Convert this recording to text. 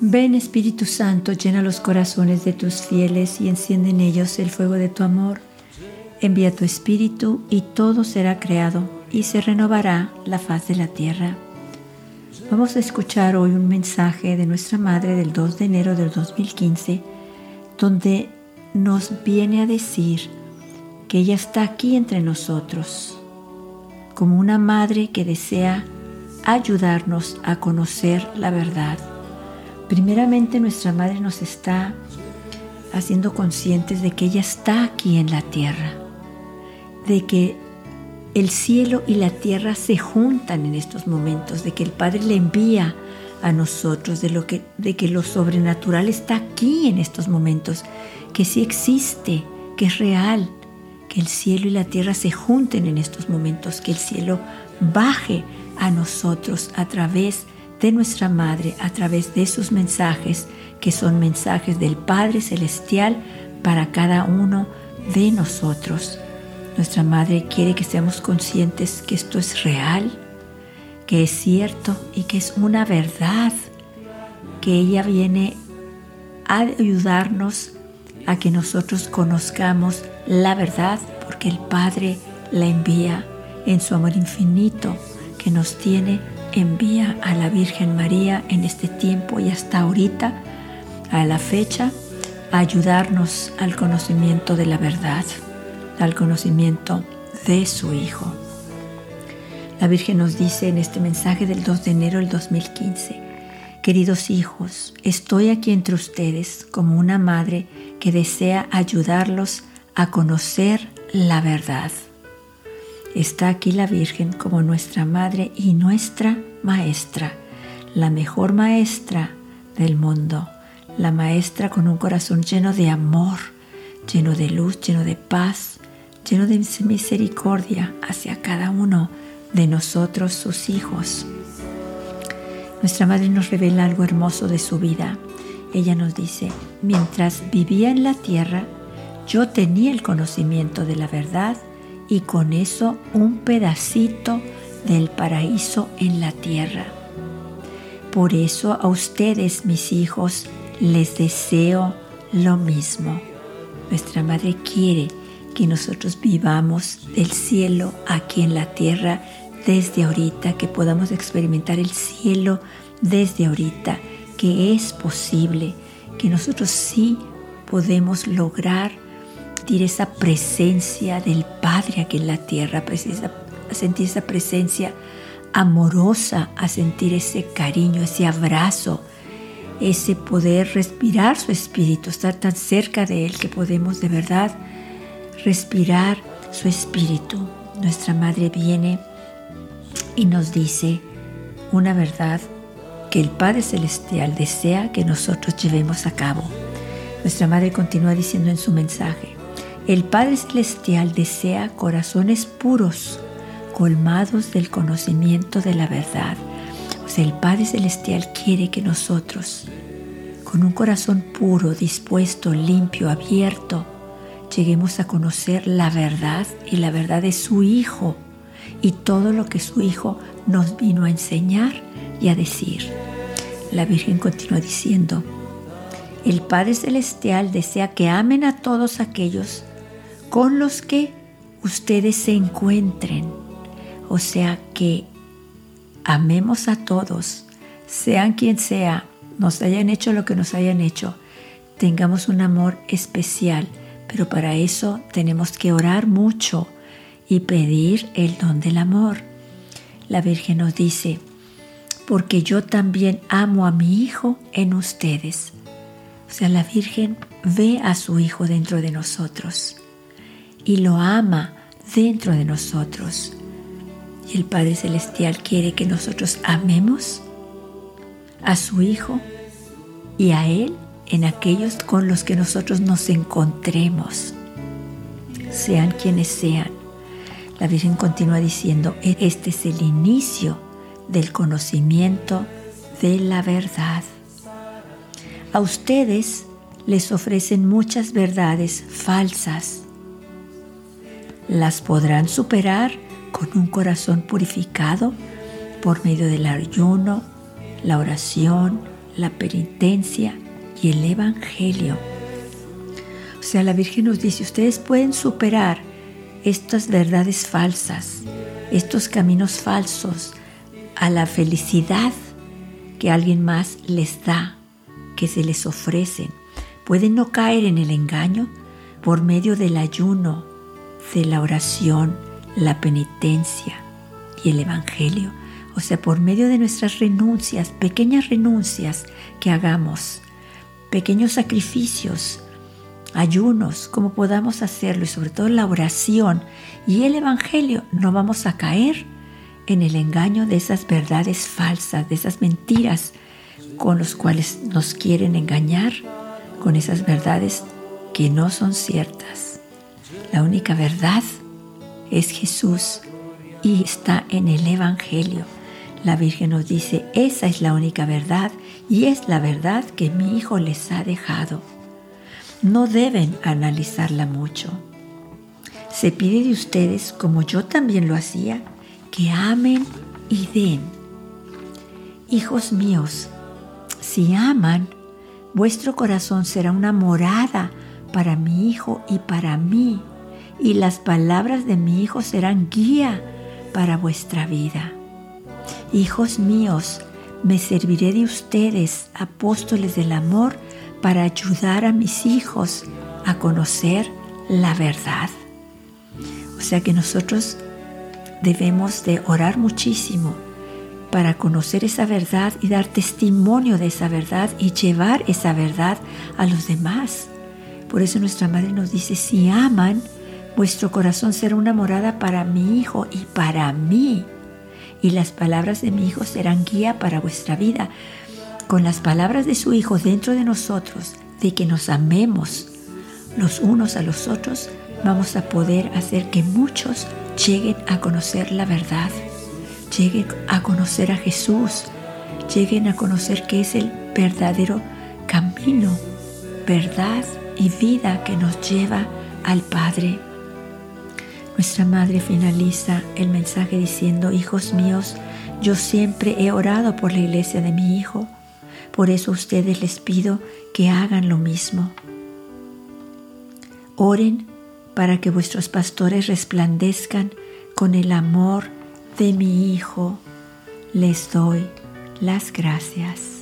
Ven Espíritu Santo, llena los corazones de tus fieles y enciende en ellos el fuego de tu amor. Envía tu Espíritu y todo será creado y se renovará la faz de la tierra. Vamos a escuchar hoy un mensaje de nuestra Madre del 2 de enero del 2015, donde nos viene a decir que ella está aquí entre nosotros, como una madre que desea ayudarnos a conocer la verdad. Primeramente nuestra Madre nos está haciendo conscientes de que ella está aquí en la tierra, de que el cielo y la tierra se juntan en estos momentos, de que el Padre le envía a nosotros, de, lo que, de que lo sobrenatural está aquí en estos momentos, que sí existe, que es real, el cielo y la tierra se junten en estos momentos, que el cielo baje a nosotros a través de nuestra Madre a través de sus mensajes, que son mensajes del Padre Celestial para cada uno de nosotros. Nuestra Madre quiere que seamos conscientes que esto es real, que es cierto y que es una verdad, que ella viene a ayudarnos a que nosotros conozcamos la verdad, porque el Padre la envía en su amor infinito que nos tiene envía a la Virgen María en este tiempo y hasta ahorita, a la fecha, a ayudarnos al conocimiento de la verdad, al conocimiento de su Hijo. La Virgen nos dice en este mensaje del 2 de enero del 2015, Queridos hijos, estoy aquí entre ustedes como una madre que desea ayudarlos a conocer la verdad. Está aquí la Virgen como nuestra Madre y nuestra Maestra, la mejor maestra del mundo, la maestra con un corazón lleno de amor, lleno de luz, lleno de paz, lleno de misericordia hacia cada uno de nosotros, sus hijos. Nuestra Madre nos revela algo hermoso de su vida. Ella nos dice, mientras vivía en la tierra, yo tenía el conocimiento de la verdad y con eso un pedacito del paraíso en la tierra. Por eso a ustedes, mis hijos, les deseo lo mismo. Nuestra Madre quiere que nosotros vivamos el cielo aquí en la tierra desde ahorita, que podamos experimentar el cielo desde ahorita, que es posible, que nosotros sí podemos lograr esa presencia del Padre aquí en la tierra, a sentir esa presencia amorosa, a sentir ese cariño, ese abrazo, ese poder respirar su espíritu, estar tan cerca de Él que podemos de verdad respirar su espíritu. Nuestra Madre viene y nos dice una verdad que el Padre Celestial desea que nosotros llevemos a cabo. Nuestra Madre continúa diciendo en su mensaje, el Padre Celestial desea corazones puros, colmados del conocimiento de la verdad. O sea, el Padre Celestial quiere que nosotros, con un corazón puro, dispuesto, limpio, abierto, lleguemos a conocer la verdad y la verdad de su Hijo y todo lo que su Hijo nos vino a enseñar y a decir. La Virgen continúa diciendo, el Padre Celestial desea que amen a todos aquellos con los que ustedes se encuentren. O sea que amemos a todos, sean quien sea, nos hayan hecho lo que nos hayan hecho, tengamos un amor especial, pero para eso tenemos que orar mucho y pedir el don del amor. La Virgen nos dice, porque yo también amo a mi Hijo en ustedes. O sea, la Virgen ve a su Hijo dentro de nosotros y lo ama dentro de nosotros. Y el Padre Celestial quiere que nosotros amemos a su Hijo y a Él en aquellos con los que nosotros nos encontremos, sean quienes sean. La Virgen continúa diciendo, este es el inicio del conocimiento de la verdad. A ustedes les ofrecen muchas verdades falsas las podrán superar con un corazón purificado por medio del ayuno, la oración, la penitencia y el Evangelio. O sea, la Virgen nos dice, ustedes pueden superar estas verdades falsas, estos caminos falsos a la felicidad que alguien más les da, que se les ofrecen. Pueden no caer en el engaño por medio del ayuno, de la oración, la penitencia y el Evangelio. O sea, por medio de nuestras renuncias, pequeñas renuncias que hagamos, pequeños sacrificios, ayunos, como podamos hacerlo y sobre todo la oración y el Evangelio, no vamos a caer en el engaño de esas verdades falsas, de esas mentiras con los cuales nos quieren engañar, con esas verdades que no son ciertas. La única verdad es Jesús y está en el Evangelio. La Virgen nos dice, esa es la única verdad y es la verdad que mi Hijo les ha dejado. No deben analizarla mucho. Se pide de ustedes, como yo también lo hacía, que amen y den. Hijos míos, si aman, vuestro corazón será una morada para mi Hijo y para mí, y las palabras de mi Hijo serán guía para vuestra vida. Hijos míos, me serviré de ustedes, apóstoles del amor, para ayudar a mis hijos a conocer la verdad. O sea que nosotros debemos de orar muchísimo para conocer esa verdad y dar testimonio de esa verdad y llevar esa verdad a los demás. Por eso nuestra madre nos dice, si aman, vuestro corazón será una morada para mi hijo y para mí. Y las palabras de mi hijo serán guía para vuestra vida. Con las palabras de su hijo dentro de nosotros, de que nos amemos los unos a los otros, vamos a poder hacer que muchos lleguen a conocer la verdad, lleguen a conocer a Jesús, lleguen a conocer que es el verdadero camino, verdad y vida que nos lleva al Padre. Nuestra Madre finaliza el mensaje diciendo, hijos míos, yo siempre he orado por la iglesia de mi Hijo, por eso a ustedes les pido que hagan lo mismo. Oren para que vuestros pastores resplandezcan con el amor de mi Hijo. Les doy las gracias.